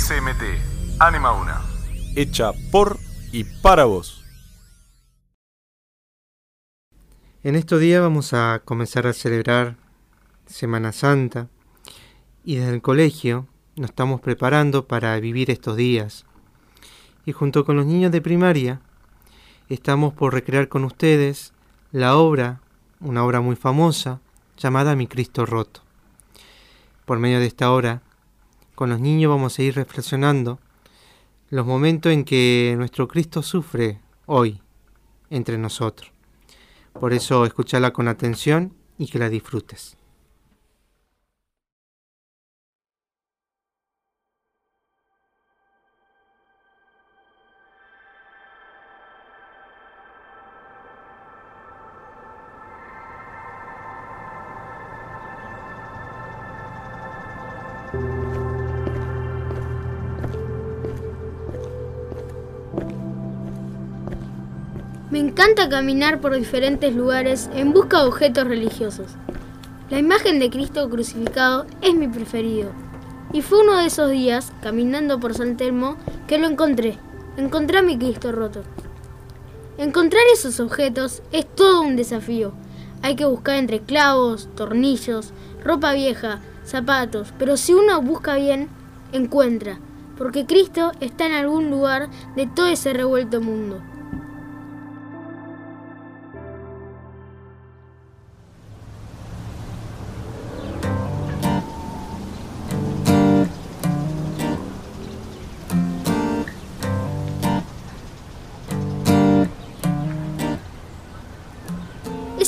SMT, Anima Una. Hecha por y para vos. En estos días vamos a comenzar a celebrar Semana Santa y desde el colegio nos estamos preparando para vivir estos días. Y junto con los niños de primaria estamos por recrear con ustedes la obra, una obra muy famosa, llamada Mi Cristo Roto. Por medio de esta obra, con los niños vamos a ir reflexionando los momentos en que nuestro Cristo sufre hoy entre nosotros. Por eso escúchala con atención y que la disfrutes. Me encanta caminar por diferentes lugares en busca de objetos religiosos. La imagen de Cristo crucificado es mi preferido. Y fue uno de esos días, caminando por San Telmo, que lo encontré. Encontré a mi Cristo roto. Encontrar esos objetos es todo un desafío. Hay que buscar entre clavos, tornillos, ropa vieja, zapatos, pero si uno busca bien, encuentra, porque Cristo está en algún lugar de todo ese revuelto mundo.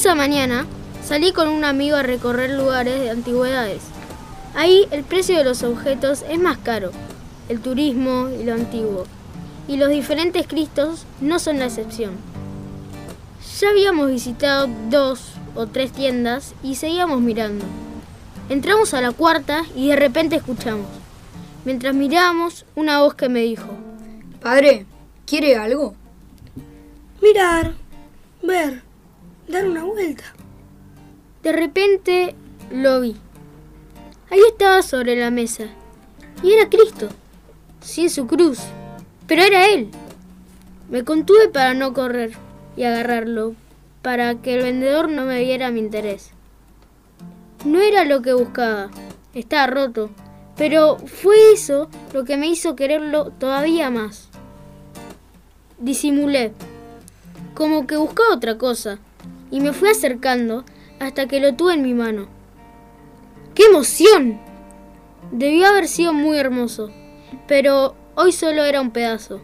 Esa mañana salí con un amigo a recorrer lugares de antigüedades. Ahí el precio de los objetos es más caro, el turismo y lo antiguo. Y los diferentes Cristos no son la excepción. Ya habíamos visitado dos o tres tiendas y seguíamos mirando. Entramos a la cuarta y de repente escuchamos. Mientras mirábamos, una voz que me dijo, Padre, ¿quiere algo? Mirar, ver, dar una vuelta. De repente lo vi. Ahí estaba sobre la mesa. Y era Cristo, sin su cruz. Pero era Él. Me contuve para no correr y agarrarlo, para que el vendedor no me viera mi interés. No era lo que buscaba, estaba roto, pero fue eso lo que me hizo quererlo todavía más. Disimulé, como que buscaba otra cosa, y me fui acercando hasta que lo tuve en mi mano. ¡Qué emoción! Debió haber sido muy hermoso, pero hoy solo era un pedazo.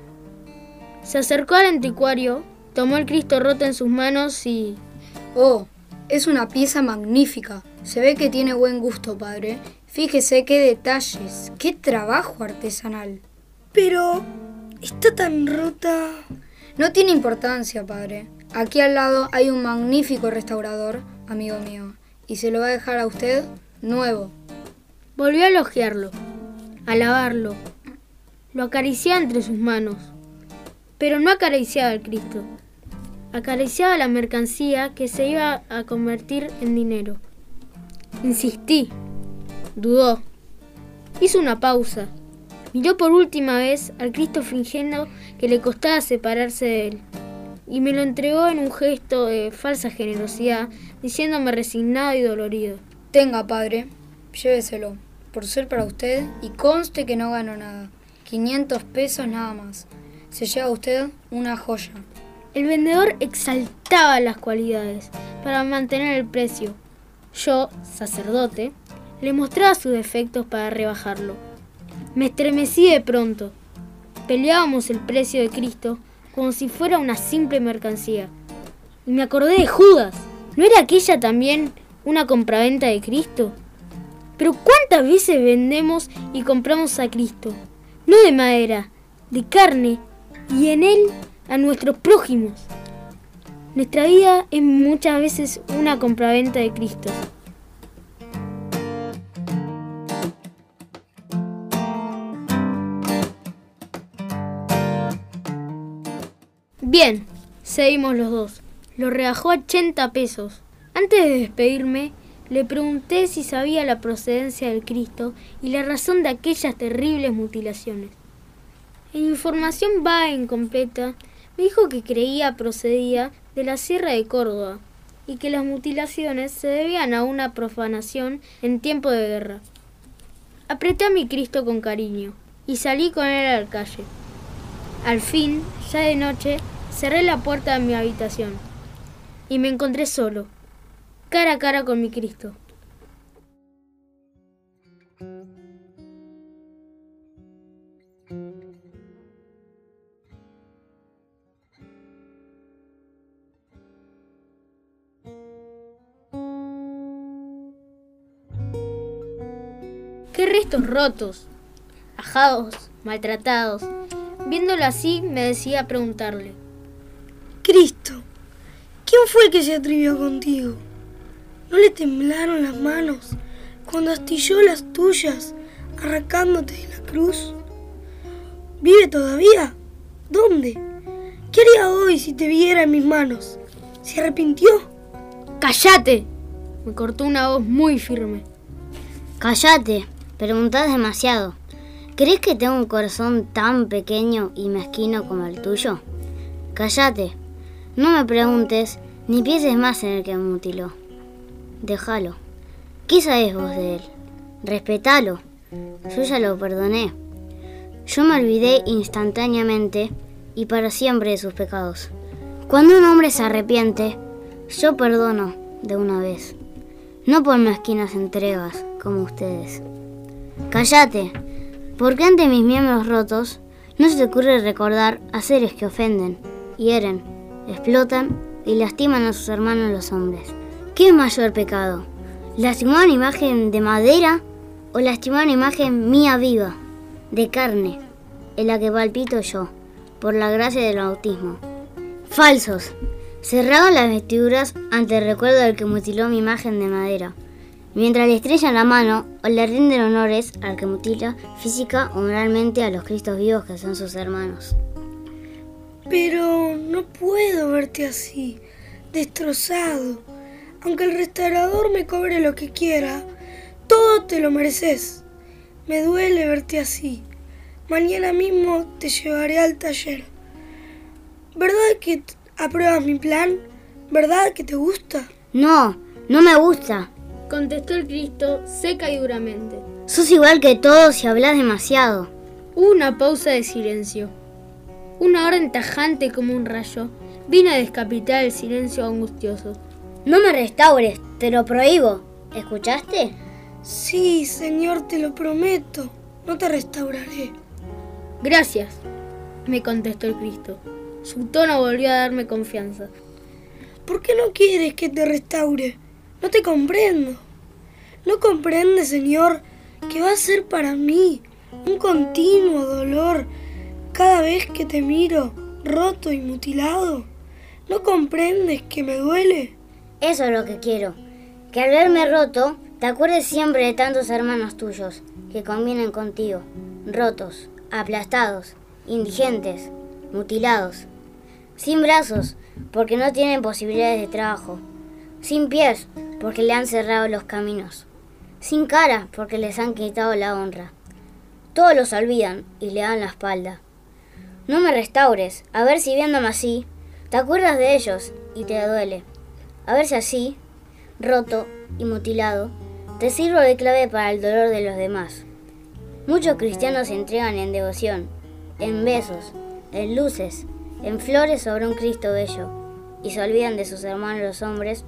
Se acercó al anticuario, tomó el Cristo roto en sus manos y... Oh, es una pieza magnífica. Se ve que tiene buen gusto, padre. Fíjese qué detalles, qué trabajo artesanal. Pero... está tan rota. No tiene importancia, padre. Aquí al lado hay un magnífico restaurador, amigo mío, y se lo va a dejar a usted nuevo. Volvió a elogiarlo, a lavarlo. Lo acariciaba entre sus manos, pero no acariciaba al Cristo. Acariciaba la mercancía que se iba a convertir en dinero. Insistí. Dudó. Hizo una pausa. Miró por última vez al Cristo fingiendo que le costaba separarse de él. Y me lo entregó en un gesto de falsa generosidad, diciéndome resignado y dolorido. Tenga, padre, lléveselo, por ser para usted y conste que no gano nada. 500 pesos nada más. Se lleva usted una joya. El vendedor exaltaba las cualidades para mantener el precio. Yo, sacerdote, le mostraba sus defectos para rebajarlo. Me estremecí de pronto. Peleábamos el precio de Cristo como si fuera una simple mercancía. Y me acordé de Judas. ¿No era aquella también una compraventa de Cristo? Pero ¿cuántas veces vendemos y compramos a Cristo? No de madera, de carne, y en Él a nuestros prójimos. Nuestra vida es muchas veces una compraventa de Cristo. Bien, seguimos los dos. Lo rebajó a 80 pesos. Antes de despedirme, Le pregunté si sabía la procedencia del Cristo y la razón de aquellas terribles mutilaciones. En información vaga e incompleta, me dijo que creía procedía de la Sierra de Córdoba y que las mutilaciones se debían a una profanación en tiempo de guerra. Apreté a mi Cristo con cariño y salí con él a la calle. Al fin, ya de noche, cerré la puerta de mi habitación y me encontré solo, cara a cara con mi Cristo. Qué restos rotos, ajados, maltratados. Viéndolo así, me decía preguntarle. ¿Quién fue el que se atrevió contigo? ¿No le temblaron las manos cuando astilló las tuyas arrancándote de la cruz? ¿Vive todavía? ¿Dónde? ¿Qué haría hoy si te viera en mis manos? ¿Se arrepintió? ¡Cállate! Me cortó una voz muy firme. Cállate, preguntás demasiado. ¿Crees que tengo un corazón tan pequeño y mezquino como el tuyo? Cállate. No me preguntes ni pienses más en el que me mutiló. Déjalo. ¿Qué sabes vos de él? Respetalo. Yo ya lo perdoné. Yo me olvidé instantáneamente y para siempre de sus pecados. Cuando un hombre se arrepiente, yo perdono de una vez. No por mezquinas entregas como ustedes. Cállate, porque ante mis miembros rotos no se te ocurre recordar a seres que ofenden, hieren, explotan y lastiman a sus hermanos los hombres. ¿Qué mayor pecado? ¿Lastimar una imagen de madera o lastimar una imagen mía viva, de carne, en la que palpito yo, por la gracia del bautismo? Falsos. Cerraban las vestiduras ante el recuerdo del que mutiló mi imagen de madera mientras le estrellan la mano o le rinden honores al que mutila física o moralmente a los Cristos vivos que son sus hermanos. Pero no puedo verte así, destrozado. Aunque el restaurador me cobre lo que quiera, todo te lo mereces. Me duele verte así. Mañana mismo te llevaré al taller. ¿Verdad que apruebas mi plan? ¿Verdad que te gusta? No, no me gusta contestó el Cristo seca y duramente. Sos igual que todos y hablas demasiado. Hubo una pausa de silencio. Una orden tajante como un rayo vino a descapitar el silencio angustioso. No me restaures, te lo prohíbo. ¿Escuchaste? Sí, Señor, te lo prometo. No te restauraré. Gracias, me contestó el Cristo. Su tono volvió a darme confianza. ¿Por qué no quieres que te restaure? No te comprendo. ¿No comprendes, Señor, que va a ser para mí un continuo dolor cada vez que te miro roto y mutilado? ¿No comprendes que me duele? Eso es lo que quiero. Que al verme roto, te acuerdes siempre de tantos hermanos tuyos que convienen contigo, rotos, aplastados, indigentes, mutilados, sin brazos, porque no tienen posibilidades de trabajo, sin pies, porque le han cerrado los caminos, sin cara, porque les han quitado la honra. Todos los olvidan y le dan la espalda. No me restaures, a ver si viéndome así, te acuerdas de ellos y te duele. A ver si así, roto y mutilado, te sirvo de clave para el dolor de los demás. Muchos cristianos se entregan en devoción, en besos, en luces, en flores sobre un Cristo bello, y se olvidan de sus hermanos los hombres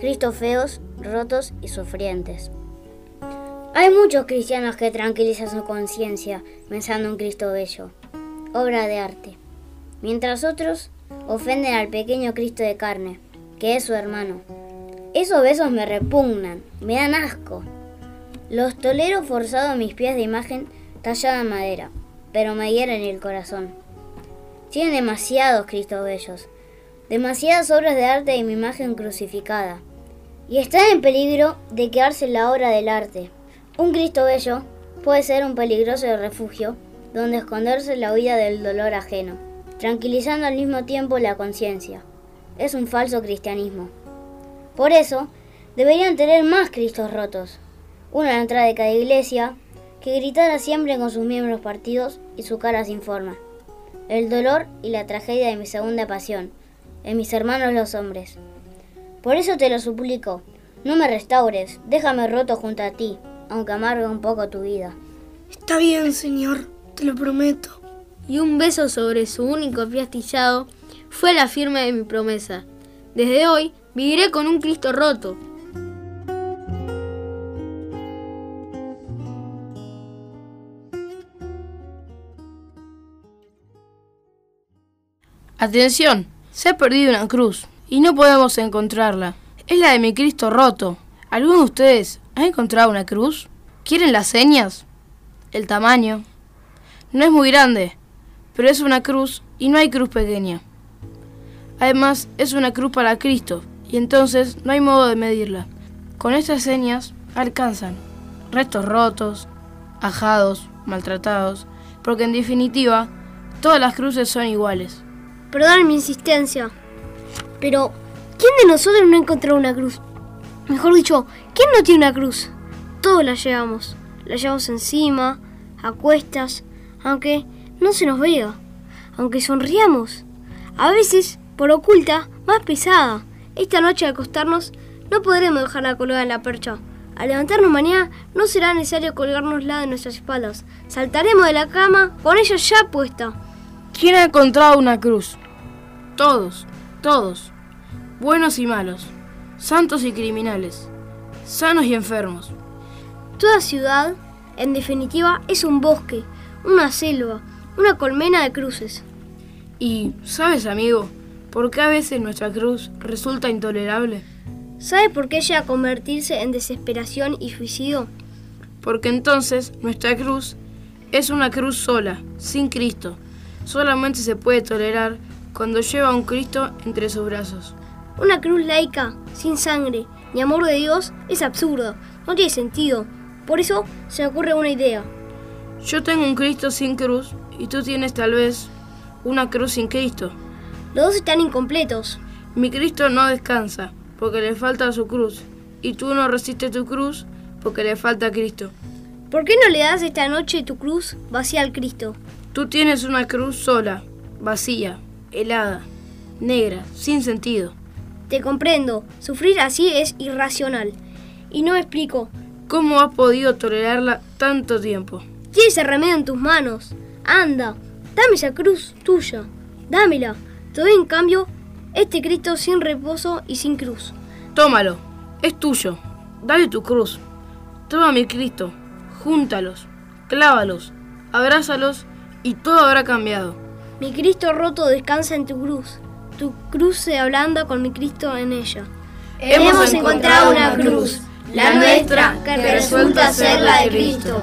Cristos feos, rotos y sufrientes. Hay muchos cristianos que tranquilizan su conciencia pensando en Cristo bello, obra de arte, mientras otros ofenden al pequeño Cristo de carne, que es su hermano. Esos besos me repugnan, me dan asco. Los tolero forzado mis pies de imagen tallada en madera, pero me hieren el corazón. Tienen demasiados Cristos bellos, demasiadas obras de arte de mi imagen crucificada y está en peligro de quedarse en la obra del arte. Un Cristo bello puede ser un peligroso refugio donde esconderse la huida del dolor ajeno, tranquilizando al mismo tiempo la conciencia. Es un falso cristianismo. Por eso, Deberían tener más Cristos rotos. Uno en la entrada de cada iglesia, que gritara siempre con sus miembros partidos y su cara sin forma. El dolor y la tragedia de mi segunda pasión, en mis hermanos los hombres. Por eso te lo suplico, no me restaures, déjame roto junto a ti, aunque amargue un poco tu vida. Está bien, señor, te lo prometo. Y un beso sobre su único pie astillado fue la firma de mi promesa. Desde hoy viviré con un Cristo roto. Atención, se ha perdido una cruz y no podemos encontrarla. Es la de mi Cristo roto. ¿Alguno de ustedes ha encontrado una cruz? ¿Quieren las señas? El tamaño. No es muy grande, pero es una cruz y no hay cruz pequeña. Además, es una cruz para Cristo y entonces no hay modo de medirla. Con estas señas alcanzan restos rotos, ajados, maltratados, porque en definitiva todas las cruces son iguales. Perdón mi insistencia, pero ¿quién de nosotros no ha encontrado una cruz? Mejor dicho, ¿quién no tiene una cruz? Todos la llevamos. La llevamos encima, a cuestas, aunque no se nos vea, aunque sonriamos. A veces, por oculta, más pesada. Esta noche al acostarnos no podremos dejarla colgada en la percha. Al levantarnos mañana no será necesario colgárnosla de nuestras espaldas. Saltaremos de la cama con ella ya puesta. ¿Quién ha encontrado una cruz? Todos, todos, buenos y malos, santos y criminales, sanos y enfermos. Toda ciudad, en definitiva, es un bosque, una selva, una colmena de cruces. Y, ¿sabes, amigo, por qué a veces nuestra cruz resulta intolerable? ¿Sabe por qué llega a convertirse en desesperación y suicidio? Porque entonces nuestra cruz es una cruz sola, sin Cristo. Solamente se puede tolerar cuando lleva a un Cristo entre sus brazos. Una cruz laica, sin sangre ni amor de Dios, es absurdo, no tiene sentido. Por eso se me ocurre una idea. Yo tengo un Cristo sin cruz y tú tienes tal vez una cruz sin Cristo. Los dos están incompletos. Mi Cristo no descansa porque le falta su cruz y tú no resistes tu cruz porque le falta Cristo. ¿Por qué no le das esta noche tu cruz vacía al Cristo? Tú tienes una cruz sola, vacía, helada, negra, sin sentido. Te comprendo, sufrir así es irracional. Y no explico. ¿Cómo has podido tolerarla tanto tiempo? Tienes ese remedio en tus manos. Anda, dame esa cruz tuya. Dámela. Te doy en cambio este Cristo sin reposo y sin cruz. Tómalo, es tuyo. Dale tu cruz. Toma mi Cristo, júntalos, clávalos, abrázalos y todo habrá cambiado. Mi Cristo roto descansa en tu cruz. Tu cruz se ablanda con mi Cristo en ella. Hemos encontrado una cruz, la nuestra, que resulta ser la de Cristo.